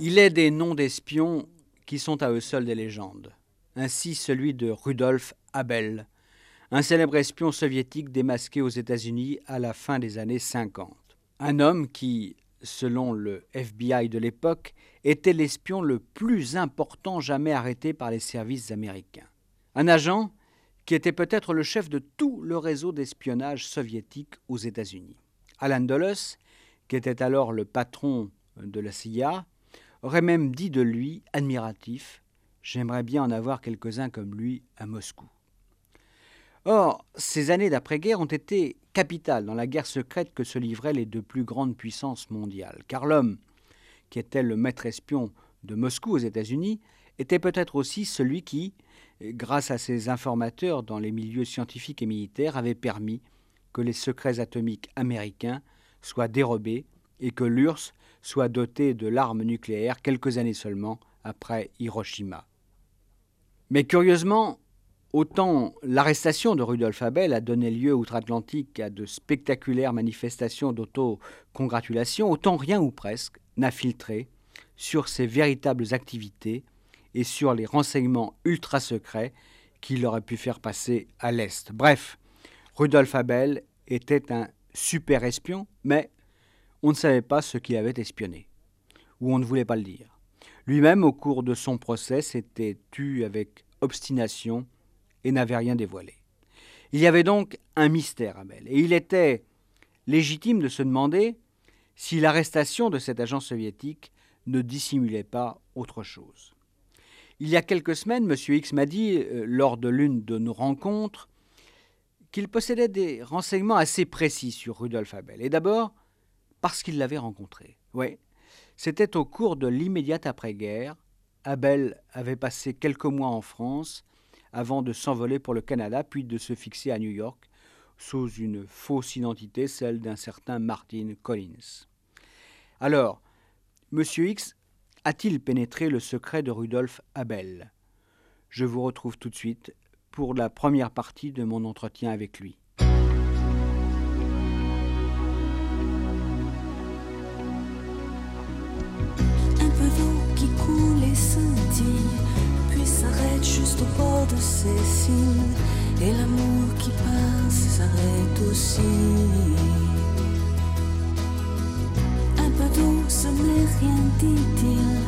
Il est des noms d'espions qui sont à eux seuls des légendes. Ainsi celui de Rudolf Abel, un célèbre espion soviétique démasqué aux États-Unis à la fin des années 50. Un homme qui, selon le FBI de l'époque, était l'espion le plus important jamais arrêté par les services américains. Un agent qui était peut-être le chef de tout le réseau d'espionnage soviétique aux États-Unis. Alan Dulles, qui était alors le patron de la CIA, aurait même dit de lui, admiratif, J'aimerais bien en avoir quelques-uns comme lui à Moscou. Or, ces années d'après-guerre ont été capitales dans la guerre secrète que se livraient les deux plus grandes puissances mondiales, car l'homme, qui était le maître espion de Moscou aux États-Unis, était peut-être aussi celui qui, grâce à ses informateurs dans les milieux scientifiques et militaires, avait permis que les secrets atomiques américains soient dérobés et que l'URSS soit doté de l'arme nucléaire quelques années seulement après Hiroshima. Mais curieusement, autant l'arrestation de Rudolf Abel a donné lieu outre-Atlantique à de spectaculaires manifestations d'auto-congratulation, autant rien ou presque n'a filtré sur ses véritables activités et sur les renseignements ultra secrets qu'il aurait pu faire passer à l'Est. Bref, Rudolf Abel était un super espion, mais on ne savait pas ce qu'il avait espionné, ou on ne voulait pas le dire. Lui-même, au cours de son procès, s'était tu avec obstination et n'avait rien dévoilé. Il y avait donc un mystère à Bell, et il était légitime de se demander si l'arrestation de cet agent soviétique ne dissimulait pas autre chose. Il y a quelques semaines, M. X m'a dit, euh, lors de l'une de nos rencontres, qu'il possédait des renseignements assez précis sur Rudolf Abel. Et d'abord, parce qu'il l'avait rencontré. Oui, c'était au cours de l'immédiate après-guerre. Abel avait passé quelques mois en France avant de s'envoler pour le Canada, puis de se fixer à New York sous une fausse identité, celle d'un certain Martin Collins. Alors, M. X a-t-il pénétré le secret de Rudolf Abel? Je vous retrouve tout de suite pour la première partie de mon entretien avec lui. Juste au bord de ces signes, et l'amour qui passe s'arrête aussi. Un peu d'eau, ce n'est rien, dit-il,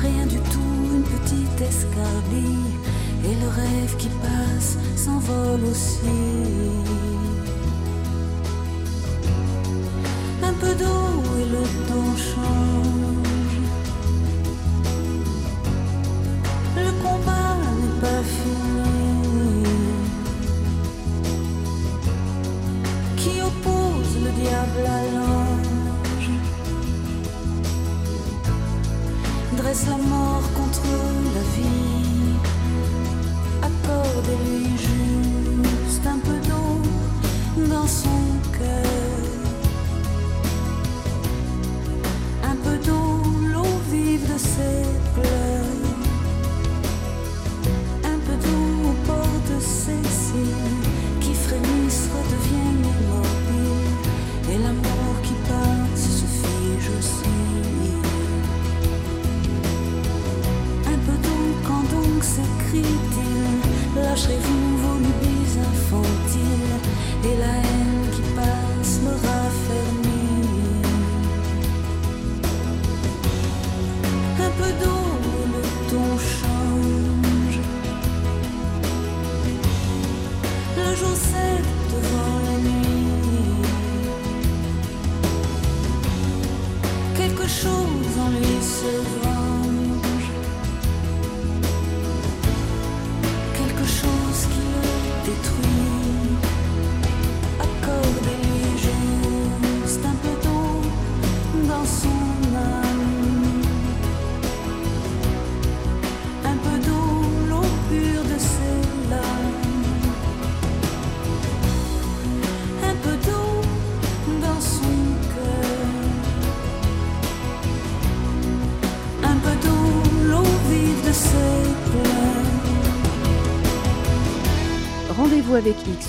rien du tout, une petite escarbille, et le rêve qui passe s'envole aussi. Un peu d'eau et le temps change. Dresse la mort contre la vie. Accordez-lui juste un peu d'eau dans son cœur.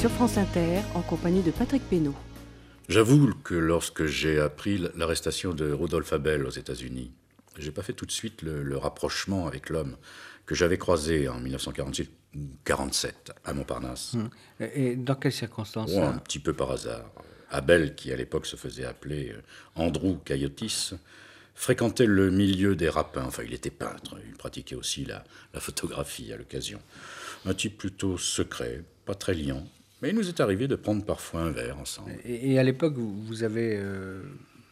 Sur France Inter en compagnie de Patrick Pénaud. J'avoue que lorsque j'ai appris l'arrestation de Rudolf Abel aux États-Unis, j'ai pas fait tout de suite le, rapprochement avec l'homme que j'avais croisé en 1948 47 à Montparnasse. Hum. Et dans quelles circonstances Un petit peu par hasard. Abel, qui à l'époque se faisait appeler euh, Andrew Cayotis, fréquentait le milieu des rapins. Enfin, il était peintre. Il pratiquait aussi la, photographie à l'occasion. Un type plutôt secret, pas très liant. Mais il nous est arrivé de prendre parfois un verre ensemble. Et, à l'époque, vous, avez. Euh,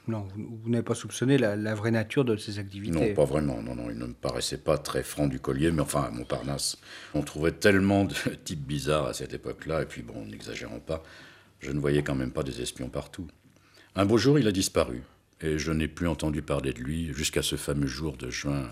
non, vous, n'avez pas soupçonné la, vraie nature de ses activités Non, pas vraiment. Non, non, il ne me paraissait pas très franc du collier. Mais enfin, à Montparnasse, on trouvait tellement de types bizarres à cette époque-là. Et puis, bon, n'exagérons pas, je ne voyais quand même pas des espions partout. Un beau jour, il a disparu et je n'ai plus entendu parler de lui jusqu'à ce fameux jour de juin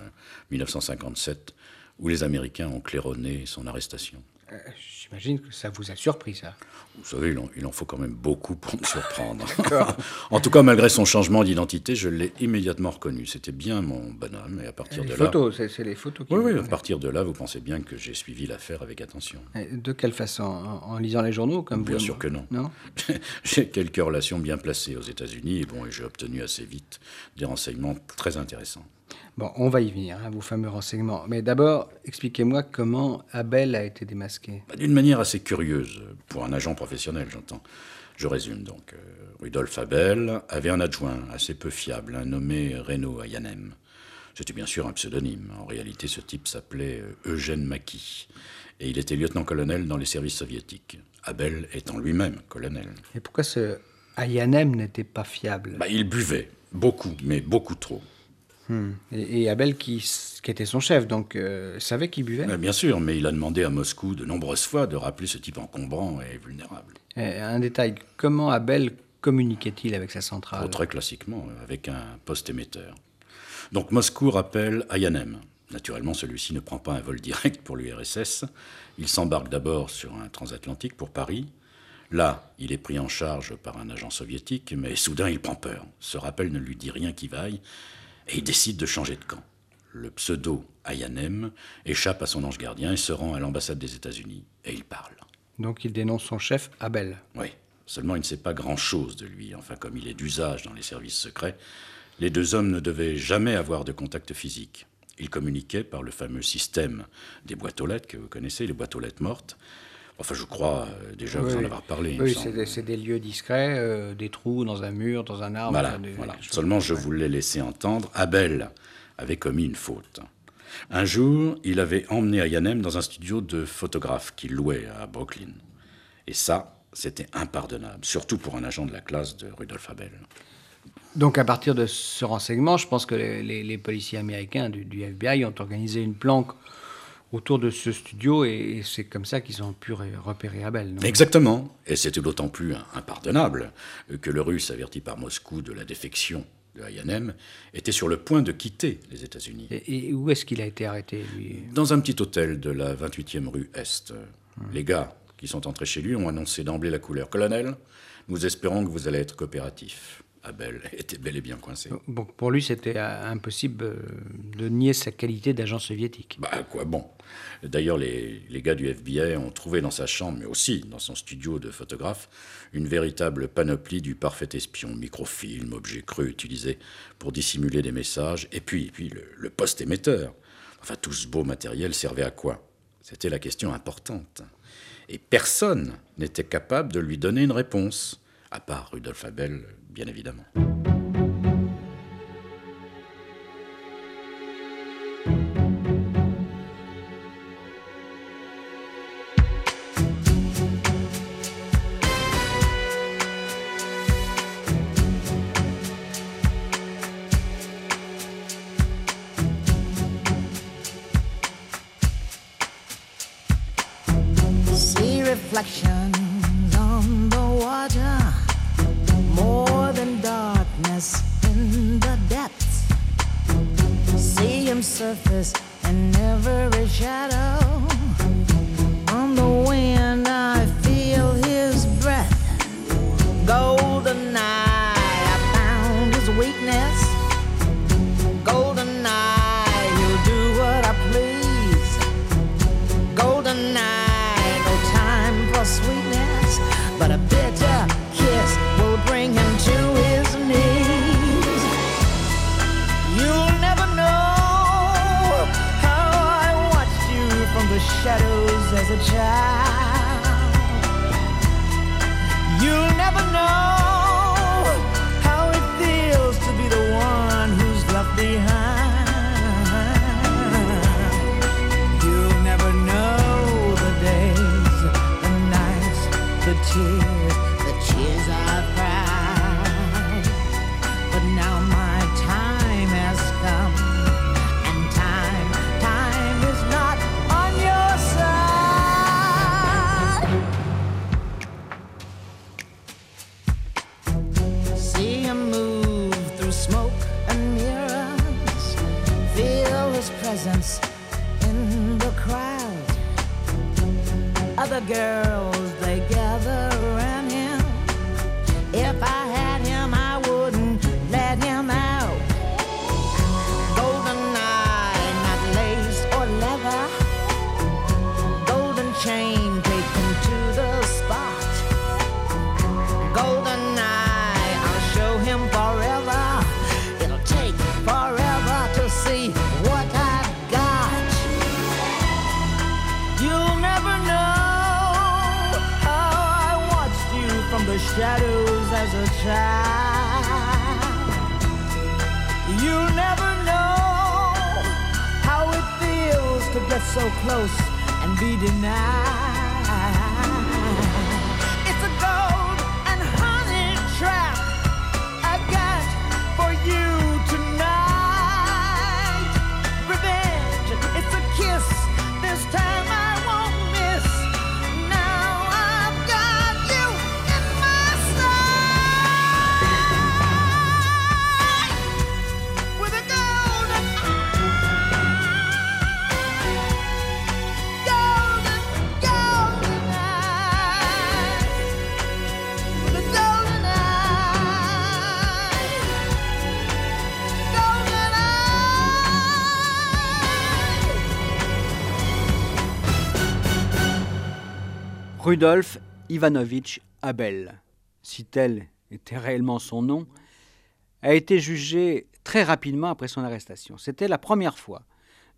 1957 où les Américains ont claironné son arrestation. Euh, j'imagine que ça vous a surpris, ça. Vous savez, il en, faut quand même beaucoup pour me surprendre. en tout cas, malgré son changement d'identité, je l'ai immédiatement reconnu. C'était bien mon bonhomme. Et à partir de là. Photos, c'est les photos qui Oui, oui, à partir de là, vous pensez bien que j'ai suivi l'affaire avec attention. de quelle façon? En, lisant les journaux comme Bien sûr que non. Non? J'ai quelques relations bien placées aux États-Unis et, bon, et j'ai obtenu assez vite des renseignements très intéressants. Bon, on va y venir, hein, vos fameux renseignements. Mais d'abord, expliquez-moi comment Abel a été démasqué. Bah, d'une manière assez curieuse, pour un agent professionnel, j'entends. Je résume donc. Euh, Rudolf Abel avait un adjoint assez peu fiable, un nommé Renaud Ayanem. C'était bien sûr un pseudonyme. En réalité, ce type s'appelait euh, Eugène Maki. Et il était lieutenant-colonel dans les services soviétiques. Abel étant lui-même colonel. Et pourquoi ce Ayanem n'était pas fiable? Bah, Il buvait. Beaucoup, mais beaucoup trop. Hmm. Et, Abel, qui, qui, était son chef, donc euh, savait qu'il buvait Bien sûr, mais il a demandé à Moscou de nombreuses fois de rappeler ce type encombrant et vulnérable. un détail, comment Abel communiquait-il avec sa centrale Très classiquement, avec un poste émetteur. Donc Moscou rappelle Ayanem. Naturellement, celui-ci ne prend pas un vol direct pour l'URSS. Il s'embarque d'abord sur un transatlantique pour Paris. Là, il est pris en charge par un agent soviétique, mais soudain il prend peur. Ce rappel ne lui dit rien qui vaille, et il décide de changer de camp. Le pseudo Ayanem échappe à son ange gardien et se rend à l'ambassade des États-Unis. Et il parle. Donc il dénonce son chef Abel. Oui, seulement il ne sait pas grand-chose de lui. Enfin, comme il est d'usage dans les services secrets, les deux hommes ne devaient jamais avoir de contact physique. Ils communiquaient par le fameux système des boîtes aux lettres que vous connaissez, les boîtes aux lettres mortes. Enfin, je crois euh, déjà vous en avoir parlé. Oui, c'est des, lieux discrets, euh, des trous dans un mur, dans un arbre. Voilà, voilà. Seulement, je voulais laisser entendre, Abel avait commis une faute. Un jour, il avait emmené Ayanem dans un studio de photographe qu'il louait à Brooklyn. Et ça, c'était impardonnable, surtout pour un agent de la classe de Rudolf Abel. Donc à partir de ce renseignement, je pense que les, policiers américains du, du, FBI ont organisé une planque autour de ce studio et, c'est comme ça qu'ils ont pu repérer Abel. Exactement. Et c'était d'autant plus impardonnable que le russe, averti par Moscou de la défection de Ayanem, était sur le point de quitter les États-Unis. Et, où est-ce qu'il a été arrêté, lui? Dans un petit hôtel de la 28e rue Est. Hum. Les gars qui sont entrés chez lui ont annoncé d'emblée la couleur. Colonel, nous espérons que vous allez être coopératif. Abel était bel et bien coincé. Bon, pour lui, c'était euh, impossible euh, de nier sa qualité d'agent soviétique. Bah quoi, bon? D'ailleurs, les, les, gars du FBI ont trouvé dans sa chambre, mais aussi dans son studio de photographe, une véritable panoplie du parfait espion, microfilm, objet creux utilisé pour dissimuler des messages, et puis, puis le, le poste émetteur. Enfin, tout ce beau matériel servait à quoi? C'était la question importante. Et personne n'était capable de lui donner une réponse, à part Rudolf Abel, bien évidemment. is the girl. Get so close and be denied. Rudolf Ivanovitch Abel, si tel était réellement son nom, a été jugé très rapidement après son arrestation. C'était la première fois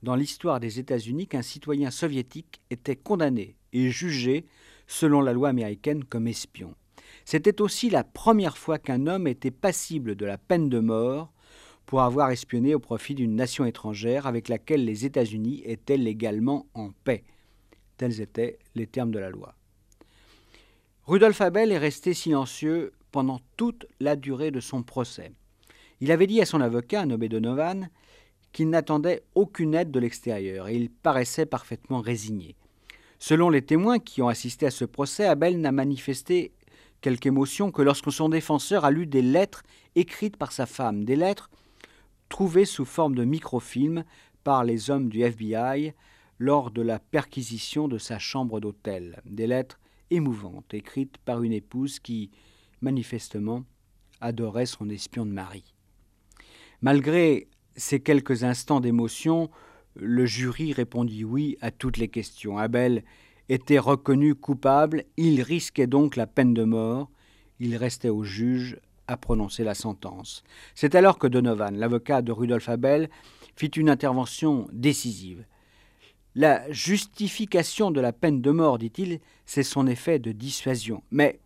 dans l'histoire des États-Unis qu'un citoyen soviétique était condamné et jugé selon la loi américaine comme espion. C'était aussi la première fois qu'un homme était passible de la peine de mort pour avoir espionné au profit d'une nation étrangère avec laquelle les États-Unis étaient légalement en paix. Tels étaient les termes de la loi. Rudolf Abel est resté silencieux pendant toute la durée de son procès. Il avait dit à son avocat, Nobé Donovan, qu'il n'attendait aucune aide de l'extérieur et il paraissait parfaitement résigné. Selon les témoins qui ont assisté à ce procès, Abel n'a manifesté quelque émotion que lorsque son défenseur a lu des lettres écrites par sa femme, des lettres trouvées sous forme de microfilms par les hommes du FBI lors de la perquisition de sa chambre d'hôtel, des lettres émouvantes écrites par une épouse qui, manifestement, adorait son espion de mari. Malgré ces quelques instants d'émotion, le jury répondit oui à toutes les questions. Abel était reconnu coupable, il risquait donc la peine de mort, il restait au juge à prononcer la sentence. C'est alors que Donovan, l'avocat de Rudolf Abel, fit une intervention décisive. La justification de la peine de mort, dit-il, c'est son effet de dissuasion. Mais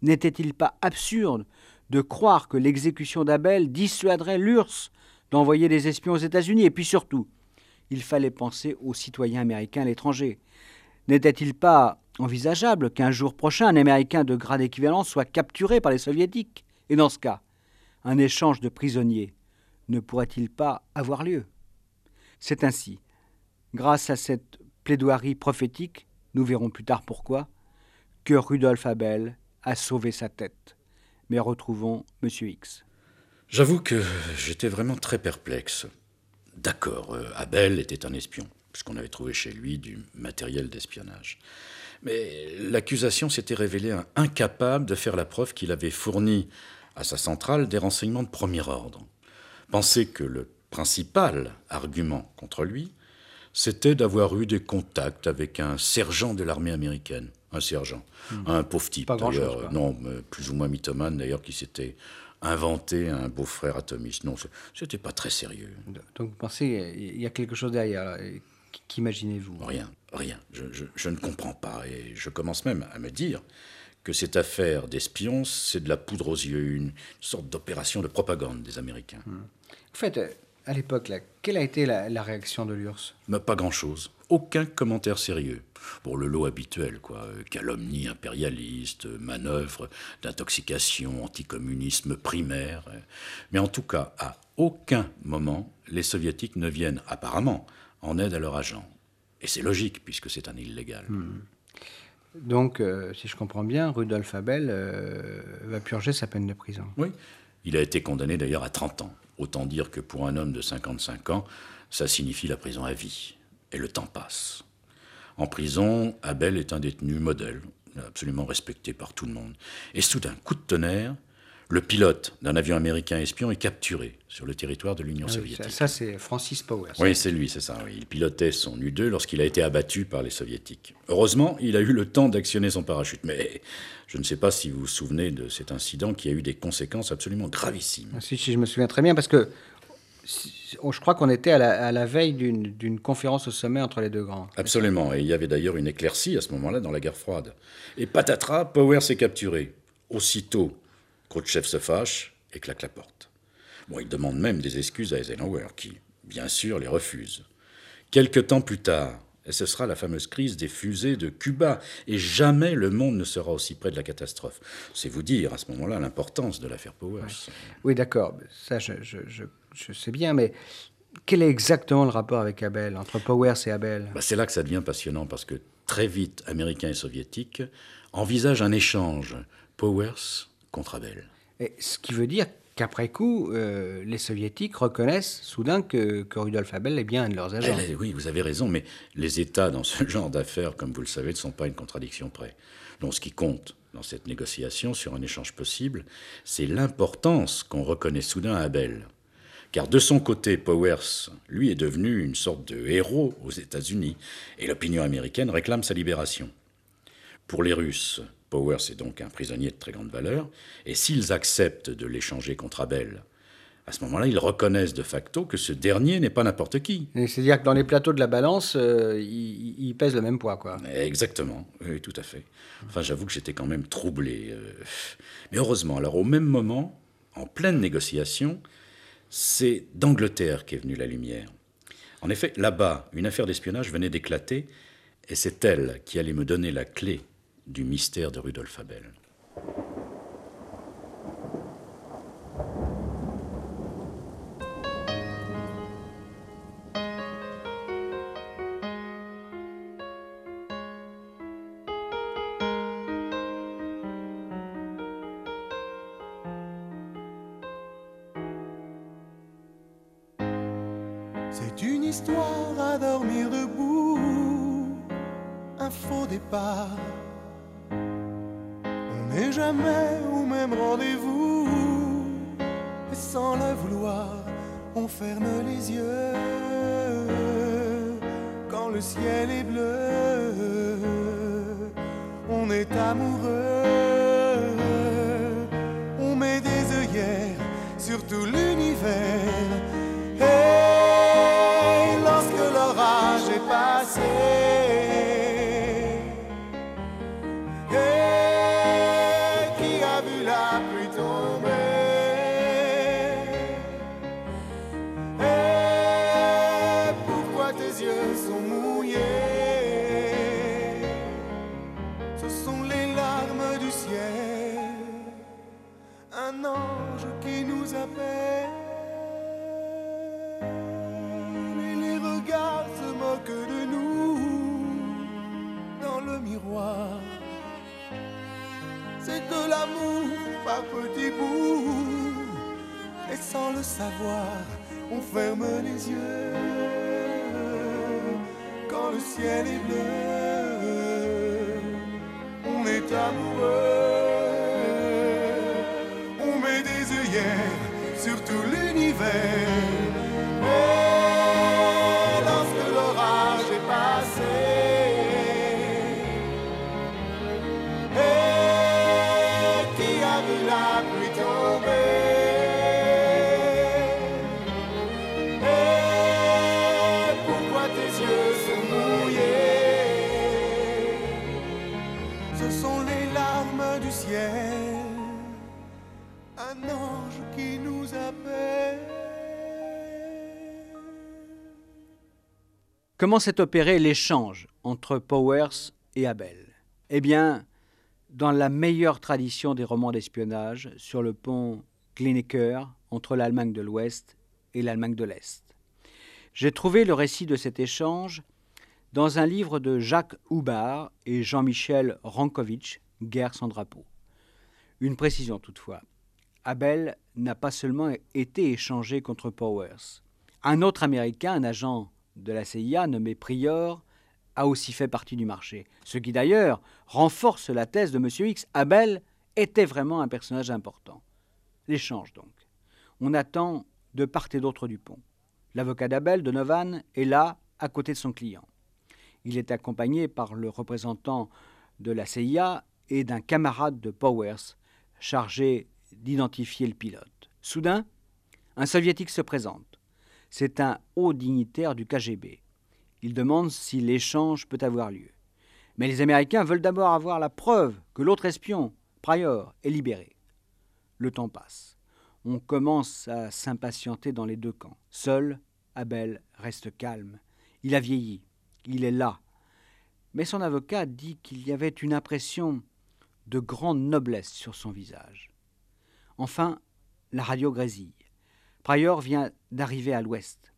n'était-il pas absurde de croire que l'exécution d'Abel dissuaderait l'URSS d'envoyer des espions aux États-Unis? Et puis surtout, il fallait penser aux citoyens américains à l'étranger. N'était-il pas envisageable qu'un jour prochain, un Américain de grade équivalent soit capturé par les Soviétiques? Et dans ce cas, un échange de prisonniers ne pourrait-il pas avoir lieu? C'est ainsi, grâce à cette plaidoirie prophétique, nous verrons plus tard pourquoi, que Rudolf Abel a sauvé sa tête. Mais retrouvons M. X. J'avoue que j'étais vraiment très perplexe. D'accord, euh, Abel était un espion, puisqu'on avait trouvé chez lui du matériel d'espionnage. Mais l'accusation s'était révélée incapable de faire la preuve qu'il avait fourni à sa centrale des renseignements de premier ordre. Pensez que le principal argument contre lui, c'était d'avoir eu des contacts avec un sergent de l'armée américaine. Un sergent, Hmm. un pauvre type d'ailleurs, non, plus ou moins mythomane d'ailleurs, qui s'était inventé un beau-frère atomiste. Non, ce- c'était pas très sérieux. Donc vous pensez qu'il y a quelque chose derrière. Qu'imaginez-vous? Rien. Rien. Je, je- je ne comprends pas. Et je commence même à me dire que cette affaire d'espions, c'est de la poudre aux yeux, une sorte d'opération de propagande des Américains. En fait, euh, à l'époque, quelle a été la, la réaction de l'URSS? Mais pas grand-chose. Aucun commentaire sérieux. Pour le lot habituel, quoi. Euh, Calomnie impérialiste, euh, manœuvre d'intoxication, anticommunisme primaire. euh. Mais en tout cas, à aucun moment, les soviétiques ne viennent apparemment en aide à leur agent. Et c'est logique, puisque c'est un illégal. Donc, euh, si je comprends bien, Rudolf Abel euh, va purger sa peine de prison. Oui. Il a été condamné d'ailleurs à 30 ans. Autant dire que pour un homme de 55 ans, ça signifie la prison à vie. Et le temps passe. En prison, Abel est un détenu modèle, absolument respecté par tout le monde. Et soudain, coup de tonnerre, le pilote d'un avion américain espion est capturé sur le territoire de l'Union Ah oui, soviétique. ça, ça, c'est Francis Powers. Oui, c'est lui, c'est ça. oui. Il pilotait son U-2 lorsqu'il a été abattu par les soviétiques. Heureusement, il a eu le temps d'actionner son parachute. Mais je ne sais pas si vous vous souvenez de cet incident qui a eu des conséquences absolument gravissimes. Si, si, je me souviens très bien, parce que je crois qu'on était à la, à la veille d'une conférence au sommet entre les deux grands. Absolument. Et il y avait d'ailleurs une éclaircie à ce moment-là dans la guerre froide. Et patatras, Powers s'est capturé. Aussitôt, Khrouchtchev se fâche et claque la porte. Bon, il demande même des excuses à Eisenhower, qui, bien sûr, les refuse. Quelque temps plus tard, et ce sera la fameuse crise des fusées de Cuba, et jamais le monde ne sera aussi près de la catastrophe. C'est vous dire à ce moment-là l'importance de l'affaire Powers. Oui, d'accord, ça je, je- je- je sais bien, mais quel est exactement le rapport avec Abel, entre Powers et Abel? Bah, c'est là que ça devient passionnant parce que très vite, Américains et Soviétiques envisagent un échange Powers contre Abel. Et Ce qui veut dire qu'après coup, euh, les Soviétiques reconnaissent soudain que, que Rudolf Abel est bien un de leurs agents. Oui, vous avez raison, mais les États dans ce genre d'affaires, comme vous le savez, ne sont pas une contradiction près. Donc ce qui compte dans cette négociation sur un échange possible, c'est l'importance qu'on reconnaît soudain à Abel. Car de son côté, Powers, lui, est devenu une sorte de héros aux États-Unis, et l'opinion américaine réclame sa libération. Pour les Russes, Powers est donc un prisonnier de très grande valeur, et s'ils acceptent de l'échanger contre Abel, à ce moment-là, ils reconnaissent de facto que ce dernier n'est pas n'importe qui. C'est-à-dire que dans les plateaux de la balance, euh, ils, ils pèsent le même poids, quoi. Exactement, oui, tout à fait. Enfin, j'avoue que j'étais quand même troublé. euh. Mais heureusement, alors au même moment, en pleine négociation, c'est d'Angleterre qu'est venue la lumière. En effet, là-bas, une affaire d'espionnage venait d'éclater, et c'est elle qui allait me donner la clé du mystère de Rudolf Abel. C'est une histoire à dormir debout, un faux départ. Jamais au même rendez-vous, et sans le vouloir, on ferme les yeux. Quand le ciel est bleu, on est amoureux, on met des œillères sur tout l'univers. Par petits bouts. Et sans le savoir, on ferme les yeux. Quand le ciel est bleu, on est amoureux. On met des œillères sur tout l'univers. Comment s'est opéré l'échange entre Powers et Abel? Eh bien, dans la meilleure tradition des romans d'espionnage, sur le pont Glinecker entre l'Allemagne de l'Ouest et l'Allemagne de l'Est. J'ai trouvé le récit de cet échange dans un livre de Jacques Houbard et Jean-Michel Rankovitch, Guerre sans drapeau. Une précision toutefois. Abel n'a pas seulement été échangé contre Powers. Un autre Américain, un agent de la CIA nommé Prior, a aussi fait partie du marché. Ce qui d'ailleurs renforce la thèse de M. X. Abel était vraiment un personnage important. L'échange donc. On attend de part et d'autre du pont. L'avocat d'Abel, Donovan, est là, à côté de son client. Il est accompagné par le représentant de la CIA et d'un camarade de Powers, chargé d'identifier le pilote. Soudain, un soviétique se présente. C'est un haut dignitaire du KGB. Il demande si l'échange peut avoir lieu. Mais les Américains veulent d'abord avoir la preuve que l'autre espion, Pryor, est libéré. Le temps passe. On commence à s'impatienter dans les deux camps. Seul, Abel reste calme. Il a vieilli. Il est là. Mais son avocat dit qu'il y avait une impression de grande noblesse sur son visage. Enfin, la radio grésille. Pryor vient d'arriver à l'ouest.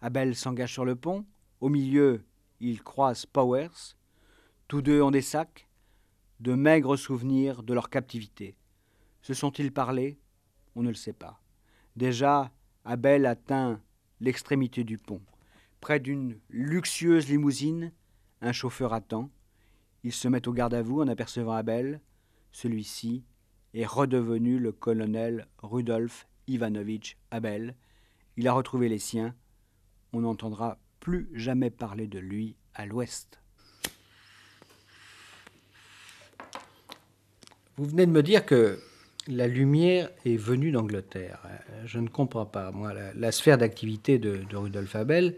Abel s'engage sur le pont. Au milieu, il croise Powers. Tous deux ont des sacs, de maigres souvenirs de leur captivité. Se sont-ils parlé On ne le sait pas. Déjà, Abel atteint l'extrémité du pont. Près d'une luxueuse limousine, un chauffeur attend. Il se met au garde à vous en apercevant Abel. Celui-ci est redevenu le colonel Rudolf Ivanovitch Abel. Il a retrouvé les siens. On n'entendra plus jamais parler de lui à l'ouest. Vous venez de me dire que la lumière est venue d'Angleterre. Je ne comprends pas. Moi, la, la sphère d'activité de, de, Rudolf Abel,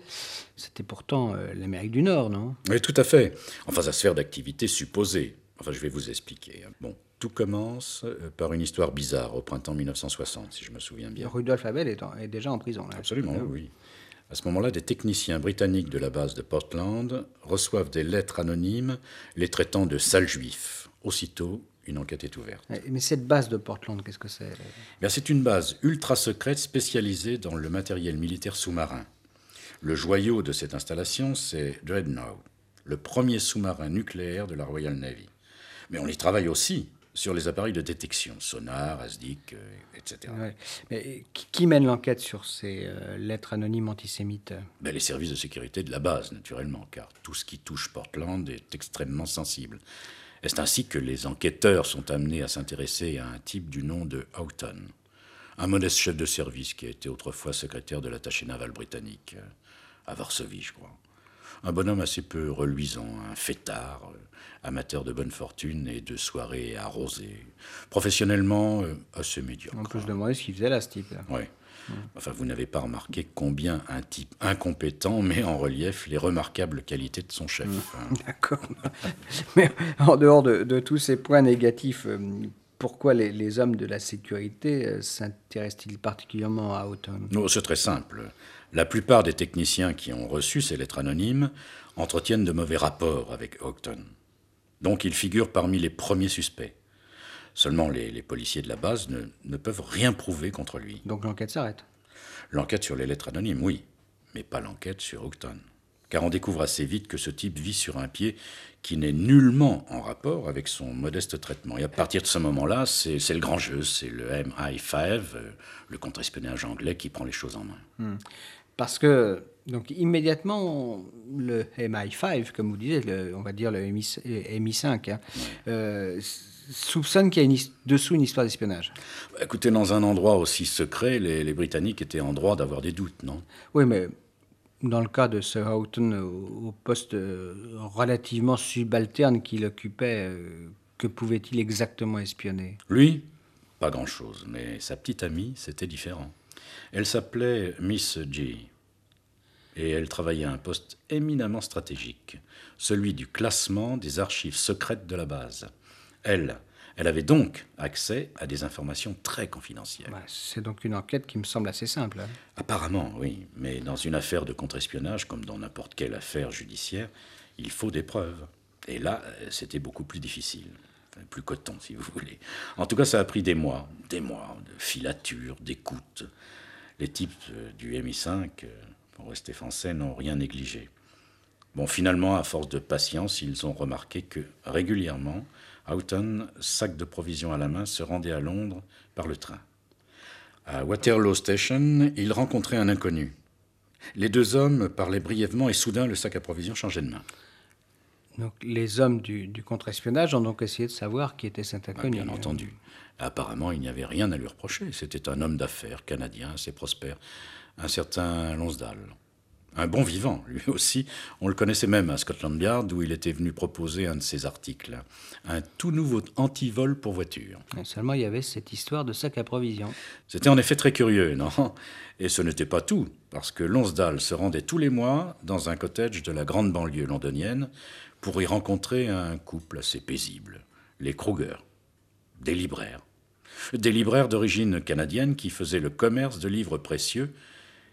c'était pourtant euh, l'Amérique du Nord, non? Oui, tout à fait. Enfin, sa sphère d'activité supposée. Enfin, je vais vous expliquer. Bon, tout commence euh, par une histoire bizarre au printemps 1960, si je me souviens bien. Rudolf Abel est, en, est déjà en prison. Là. Absolument, oui. À ce moment-là, des techniciens britanniques de la base de Portland reçoivent des lettres anonymes les traitant de sales juifs. Aussitôt, une enquête est ouverte. Mais cette base de Portland, qu'est-ce que c'est C'est une base ultra secrète spécialisée dans le matériel militaire sous-marin. Le joyau de cette installation, c'est Dreadnought, le premier sous-marin nucléaire de la Royal Navy. Mais on y travaille aussi sur les appareils de détection, sonar, ASDIC, euh, etc. Ouais. Mais qui mène l'enquête sur ces euh, lettres anonymes antisémites ben, Les services de sécurité de la base, naturellement, car tout ce qui touche Portland est extrêmement sensible. C'est ainsi que les enquêteurs sont amenés à s'intéresser à un type du nom de Houghton, un modeste chef de service qui a été autrefois secrétaire de l'attaché naval britannique, euh, à Varsovie, je crois. Un bonhomme assez peu reluisant, un fêtard, amateur de bonne fortune et de soirées arrosées. Professionnellement, euh, assez médiocre. On peut se demander ce qu'il faisait là, ce type. Oui. Enfin, vous n'avez pas remarqué combien un type incompétent met en relief les remarquables qualités de son chef. Mmh. D'accord. Mais en dehors de, de, tous ces points négatifs, euh, pourquoi les, les, hommes de la sécurité euh, s'intéressent-ils particulièrement à Houghton? Oh, C'est très simple. La plupart des techniciens qui ont reçu ces lettres anonymes entretiennent de mauvais rapports avec Houghton. Donc il figure parmi les premiers suspects. Seulement les, les policiers de la base ne, ne, peuvent rien prouver contre lui. Donc l'enquête s'arrête L'enquête sur les lettres anonymes, oui, mais pas l'enquête sur Houghton. Car on découvre assez vite que ce type vit sur un pied qui n'est nullement en rapport avec son modeste traitement. Et à partir de ce moment-là, c'est le grand jeu, c'est le MI5, euh, le contre-espionnage anglais qui prend les choses en main. Hmm. Parce que, donc, immédiatement, le MI5, comme vous disiez, le, on va dire le MI, MI5, hein, euh, soupçonne qu'il y a une, dessous une histoire d'espionnage. Écoutez, dans un endroit aussi secret, les, les Britanniques étaient en droit d'avoir des doutes, non? Oui, mais dans le cas de Sir Houghton, au, au poste relativement subalterne qu'il occupait, euh, que pouvait-il exactement espionner? Lui? Pas grand-chose, mais sa petite amie, c'était différent. Elle s'appelait Miss G. et elle travaillait à un poste éminemment stratégique, celui du classement des archives secrètes de la base. Elle, elle avait donc accès à des informations très confidentielles. Bah, c'est donc une enquête qui me semble assez simple. hein. Apparemment, oui, mais dans une affaire de contre-espionnage, comme dans n'importe quelle affaire judiciaire, il faut des preuves. Et là, c'était beaucoup plus difficile. Enfin, plus coton, si vous voulez. En tout cas, ça a pris des mois, des mois de filature, d'écoute. Les types euh, du MI5, euh, pour rester français, n'ont rien négligé. Bon, finalement, à force de patience, ils ont remarqué que régulièrement, Houghton, sac de provisions à la main, se rendait à Londres par le train. À Waterloo Station, il rencontrait un inconnu. Les deux hommes parlaient brièvement et soudain le sac à provisions changeait de main. Donc les hommes du, du contre-espionnage ont donc essayé de savoir qui était cet Ah, inconnu. Bien entendu. Apparemment, il n'y avait rien à lui reprocher. C'était un homme d'affaires canadien, assez prospère, un certain Lonsdale. Un bon vivant, lui aussi. On le connaissait même à Scotland Yard, où il était venu proposer un de ses articles. Un tout nouveau antivol pour voiture. Et Seulement, il y avait cette histoire de sac à provisions. C'était en effet très curieux, non? Et ce n'était pas tout, parce que Lonsdale se rendait tous les mois dans un cottage de la grande banlieue londonienne pour y rencontrer un couple assez paisible, les Kruger, des libraires. Des libraires d'origine canadienne qui faisaient le commerce de livres précieux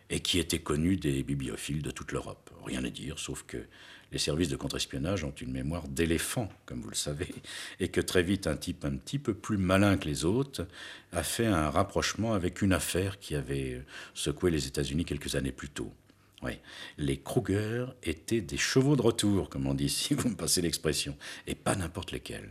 et qui étaient connus des bibliophiles de toute l'Europe. Rien à dire, sauf que les services de contre-espionnage ont une mémoire d'éléphant, comme vous le savez, et que très vite un type un petit peu plus malin que les autres a fait un rapprochement avec une affaire qui avait secoué les États-Unis quelques années plus tôt. Oui, les Kruger étaient des chevaux de retour, comme on dit, si vous me passez l'expression, et pas n'importe lesquels.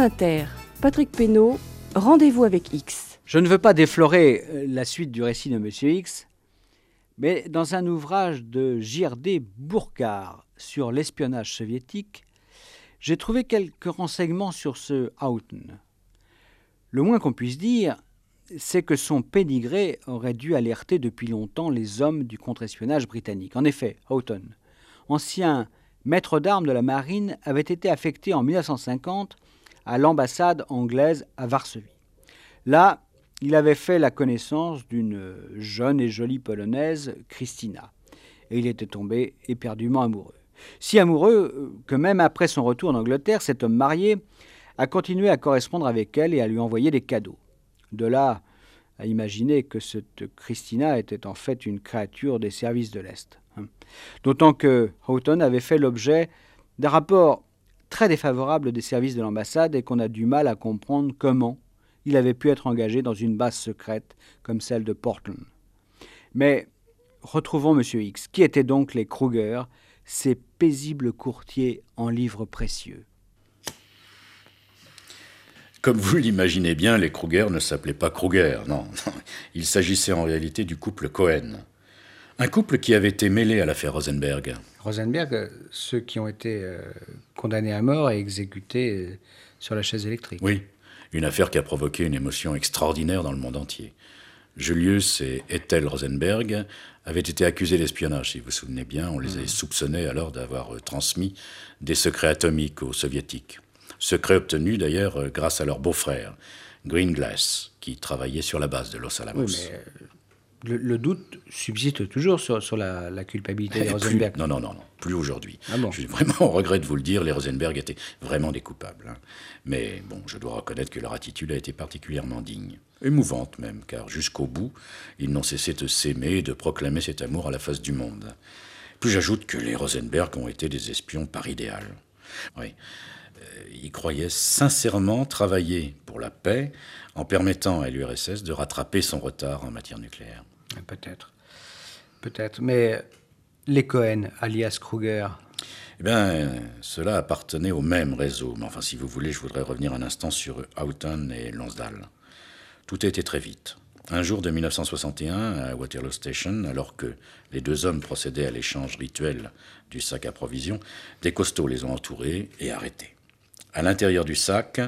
Inter, Patrick Pénaud, Rendez-vous avec X. Je ne veux pas déflorer euh, la suite du récit de Monsieur X, mais dans un ouvrage de Girdet Bourcard sur l'espionnage soviétique, j'ai trouvé quelques renseignements sur ce Houghton. Le moins qu'on puisse dire, c'est que son pédigré aurait dû alerter depuis longtemps les hommes du contre-espionnage britannique. En effet, Houghton, ancien maître d'armes de la marine, avait été affecté en 1950 à l'ambassade anglaise à Varsovie. Là, il avait fait la connaissance d'une jeune et jolie polonaise, Christina, et il était tombé éperdument amoureux. Si amoureux que même après son retour en Angleterre, cet homme marié a continué à correspondre avec elle et à lui envoyer des cadeaux. De là à imaginer que cette Christina était en fait une créature des services de l'Est. hein. D'autant que Houghton avait fait l'objet Des rapports très défavorables des services de l'ambassade et qu'on a du mal à comprendre comment il avait pu être engagé dans une base secrète comme celle de Portland. Mais retrouvons M. X. Qui étaient donc les Kruger, ces paisibles courtiers en livres précieux? Comme vous l'imaginez bien, les Kruger ne s'appelaient pas Kruger, non. Il s'agissait en réalité du couple Cohen. Un couple qui avait été mêlé à l'affaire Rosenberg. Rosenberg, euh, ceux qui ont été euh, condamnés à mort et exécutés euh, sur la chaise électrique. Oui, une affaire qui a provoqué une émotion extraordinaire dans le monde entier. Julius et Ethel Rosenberg avaient été accusés d'espionnage, si vous vous souvenez bien. On les avait soupçonnés alors d'avoir transmis des secrets atomiques aux soviétiques. Secrets obtenus d'ailleurs grâce à leur beau-frère, Greenglass, qui travaillait sur la base de Los Alamos. Oui, mais le, le doute subsiste toujours sur, sur la, la culpabilité des Eh, plus- Rosenberg. non, non, non, non, plus aujourd'hui. Ah bon Je suis vraiment au regret de vous le dire, les Rosenberg étaient vraiment des coupables. hein. Mais bon, je dois reconnaître que leur attitude a été particulièrement digne. Émouvante même, car jusqu'au bout, ils n'ont cessé de s'aimer et de proclamer cet amour à la face du monde. Puis j'ajoute que les Rosenberg ont été des espions par idéal. Oui. Euh, Ils croyaient sincèrement travailler pour la paix en permettant à l'URSS de rattraper son retard en matière nucléaire. Peut-être. Peut-être. Mais les Cohen, alias Kruger, Eh bien, cela appartenait au même réseau. Mais enfin, si vous voulez, je voudrais revenir un instant sur Houghton et Lonsdale. Tout a été très vite. Un jour de 1961, à Waterloo Station, alors que les deux hommes procédaient à l'échange rituel du sac à provisions, des costauds les ont entourés et arrêtés. À l'intérieur du sac,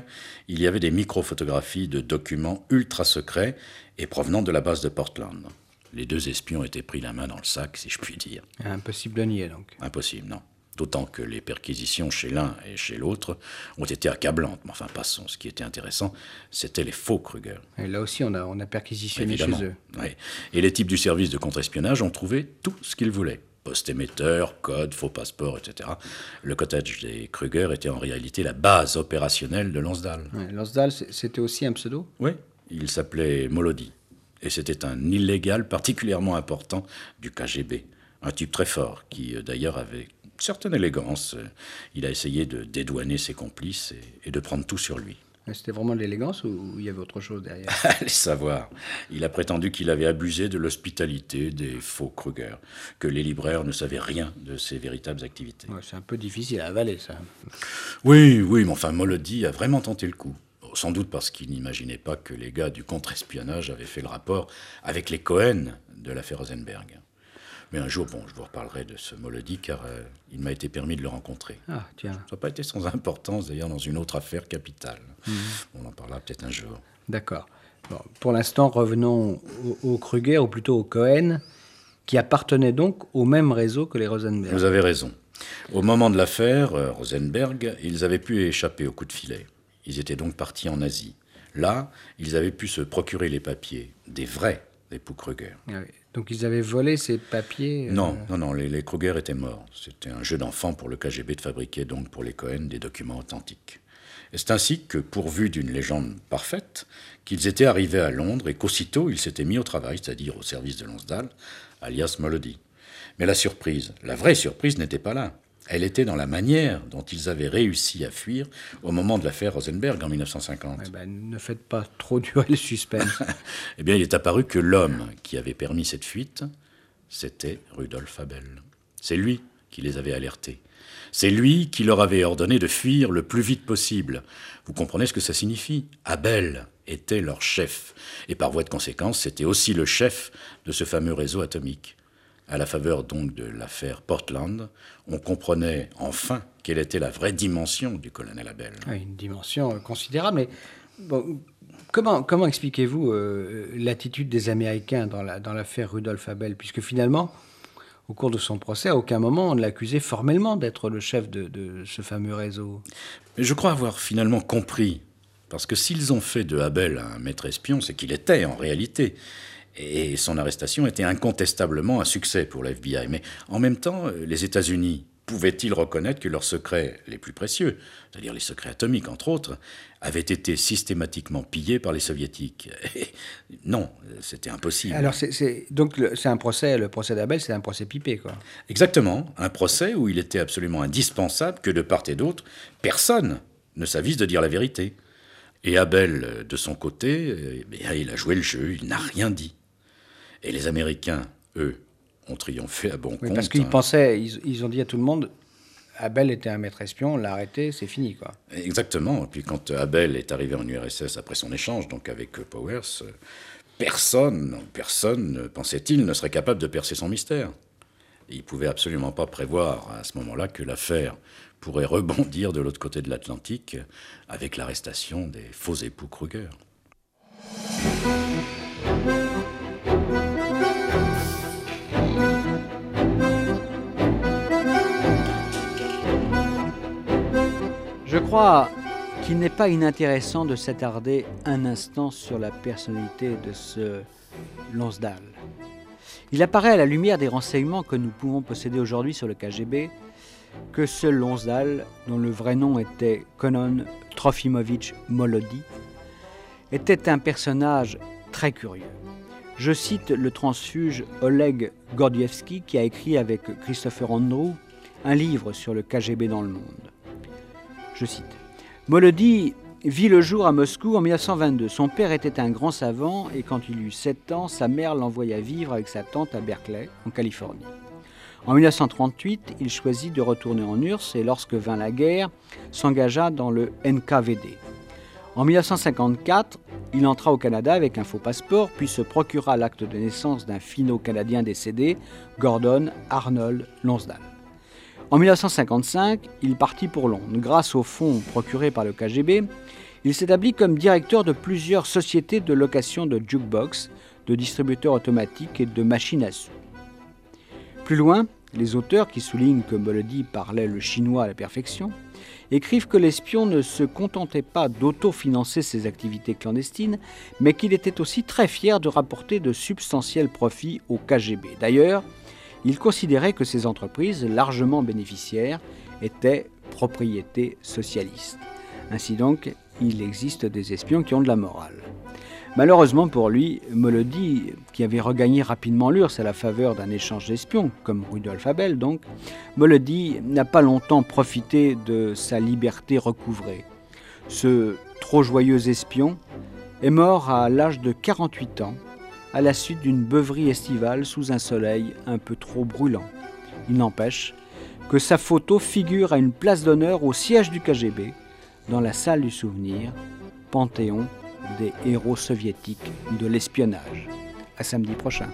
il y avait des microphotographies de documents ultra secrets et provenant de la base de Portland. Les deux espions étaient pris la main dans le sac, si je puis dire. impossible de nier donc. Impossible, non. D'autant que les perquisitions chez l'un et chez l'autre ont été accablantes. Mais enfin, passons. Ce qui était intéressant, c'était les faux Kruger. Et là aussi, on a, on a perquisitionné Évidemment. chez eux. Oui. Et les types du service de contre-espionnage ont trouvé tout ce qu'ils voulaient. Poste émetteur, code, faux passeport, etc. Le cottage des Kruger était en réalité la base opérationnelle de. Ouais, Lonsdale, c'est- c'était aussi un pseudo? Oui, il s'appelait Molody. Et c'était un illégal particulièrement important du KGB. Un type très fort, qui euh, d'ailleurs avait une certaine élégance. Euh, Il a essayé de dédouaner ses complices et, et de prendre tout sur lui. C'était vraiment de l'élégance ou il y avait autre chose derrière? Allez savoir. Il a prétendu qu'il avait abusé de l'hospitalité des faux Kruger, que les libraires ne savaient rien de ses véritables activités. Ouais, C'est un peu difficile à avaler, ça. Oui, oui, mais enfin, Molody a vraiment tenté le coup. Sans doute parce qu'il n'imaginait pas que les gars du contre-espionnage avaient fait le rapport avec les Cohen de l'affaire Rosenberg. Mais un jour, bon, je vous reparlerai de ce Molody car euh, il m'a été permis de le rencontrer. Ah, tiens, Ça n'a pas été sans importance d'ailleurs dans une autre affaire capitale. On en parlera peut-être un jour. d'accord. Bon, pour l'instant, revenons au, au Kruger, ou plutôt au Cohen, qui appartenait donc au même réseau que les Rosenberg. Vous avez raison. Au moment de l'affaire, euh, Rosenberg, ils avaient pu échapper au coup de filet. Ils étaient donc partis en Asie. Là, ils avaient pu se procurer les papiers, des vrais époux Kruger. Ah oui. Donc ils avaient volé ces papiers euh, Non, non, non, les, les Kruger étaient morts. C'était un jeu d'enfant pour le KGB de fabriquer donc pour les Cohen des documents authentiques. Et c'est ainsi que, pourvus d'une légende parfaite, qu'ils étaient arrivés à Londres et qu'aussitôt ils s'étaient mis au travail, c'est-à-dire au service de Lonsdale, alias Molody. Mais la surprise, la vraie surprise n'était pas là. Elle était dans la manière dont ils avaient réussi à fuir au moment de l'affaire Rosenberg en 1950. eh ben, ne faites pas trop durer le suspense. Eh bien, il est apparu que l'homme qui avait permis cette fuite, c'était Rudolf Abel. C'est lui qui les avait alertés. C'est lui qui leur avait ordonné de fuir le plus vite possible. Vous comprenez ce que ça signifie? Abel était leur chef. Et par voie de conséquence, c'était aussi le chef de ce fameux réseau atomique. À la faveur donc de l'affaire Portland, on comprenait enfin quelle était la vraie dimension du colonel Abel. Oui, une dimension euh, considérable. Mais bon, comment, comment expliquez-vous euh, l'attitude des Américains dans la- dans l'affaire Rudolf Abel? Puisque finalement, au cours de son procès, à aucun moment on ne l'accusait formellement d'être le chef de, de ce fameux réseau. Mais je crois avoir finalement compris. Parce que s'ils ont fait de Abel un maître espion, c'est qu'il était en réalité. Et son arrestation était incontestablement un succès pour la FBI. Mais en même temps, euh, les États-Unis, pouvaient-ils reconnaître que leurs secrets les plus précieux, c'est-à-dire les secrets atomiques entre autres, avaient été systématiquement pillés par les soviétiques? Non, c'était impossible. Alors c'est donc c'est un procès, le procès d'Abel, c'est un procès pipé quoi. Exactement, un procès où il était absolument indispensable que de part et d'autre, personne ne s'avise de dire la vérité. Et Abel, de son côté, eh il a joué le jeu, il n'a rien dit. Et les Américains, eux, ont triomphé à bon compte. Parce qu'ils pensaient, ils, ont dit à tout le monde, Abel était un maître espion, l'a arrêté, c'est fini, quoi. Exactement. Et puis quand Abel est arrivé en URSS après son échange, donc avec Powers, personne, personne, pensait-il, ne serait capable de percer son mystère. il ne pouvait absolument pas prévoir à ce moment-là que l'affaire pourrait rebondir de l'autre côté de l'Atlantique avec l'arrestation des faux époux Kruger. Crois qu'il n'est pas inintéressant de s'attarder un instant sur la personnalité de ce Lonsdal. Il apparaît à la lumière des renseignements que nous pouvons posséder aujourd'hui sur le KGB que ce Lonsdal, dont le vrai nom était Konon Trofimovitch Molody, était un personnage très curieux. Je cite le transfuge Oleg Gordievsky qui a écrit avec Christopher Andrew un livre sur le KGB dans le monde. Je cite. Molody vit le jour à Moscou en 1922. Son père était un grand savant et quand il eut 7 ans, sa mère l'envoya vivre avec sa tante à Berkeley, en Californie. En 1938, il choisit de retourner en URSS et lorsque vint la guerre, s'engagea dans le NKVD. En 1954, il entra au Canada avec un faux passeport, puis se procura l'acte de naissance d'un finno-canadien décédé, Gordon Arnold Lonsdale. En 1955, il partit pour Londres. Grâce aux fonds procurés par le KGB, il s'établit comme directeur de plusieurs sociétés de location de jukebox, de distributeurs automatiques et de machines à sous. Plus loin, les auteurs, qui soulignent que Molody parlait le chinois à la perfection, écrivent que l'espion ne se contentait pas d'autofinancer ses activités clandestines, mais qu'il était aussi très fier de rapporter de substantiels profits au KGB. D'ailleurs, il considérait que ces entreprises, largement bénéficiaires, étaient propriété socialiste. Ainsi donc, il existe des espions qui ont de la morale. Malheureusement pour lui, Molody, qui avait regagné rapidement l'URSS à la faveur d'un échange d'espions, comme Rudolf Abel donc, Molody n'a pas longtemps profité de sa liberté recouvrée. Ce trop joyeux espion est mort à l'âge de 48 ans à la suite d'une beuverie estivale sous un soleil un peu trop brûlant. Il n'empêche que sa photo figure à une place d'honneur au siège du KGB, dans la salle du souvenir, panthéon des héros soviétiques de l'espionnage. À samedi prochain.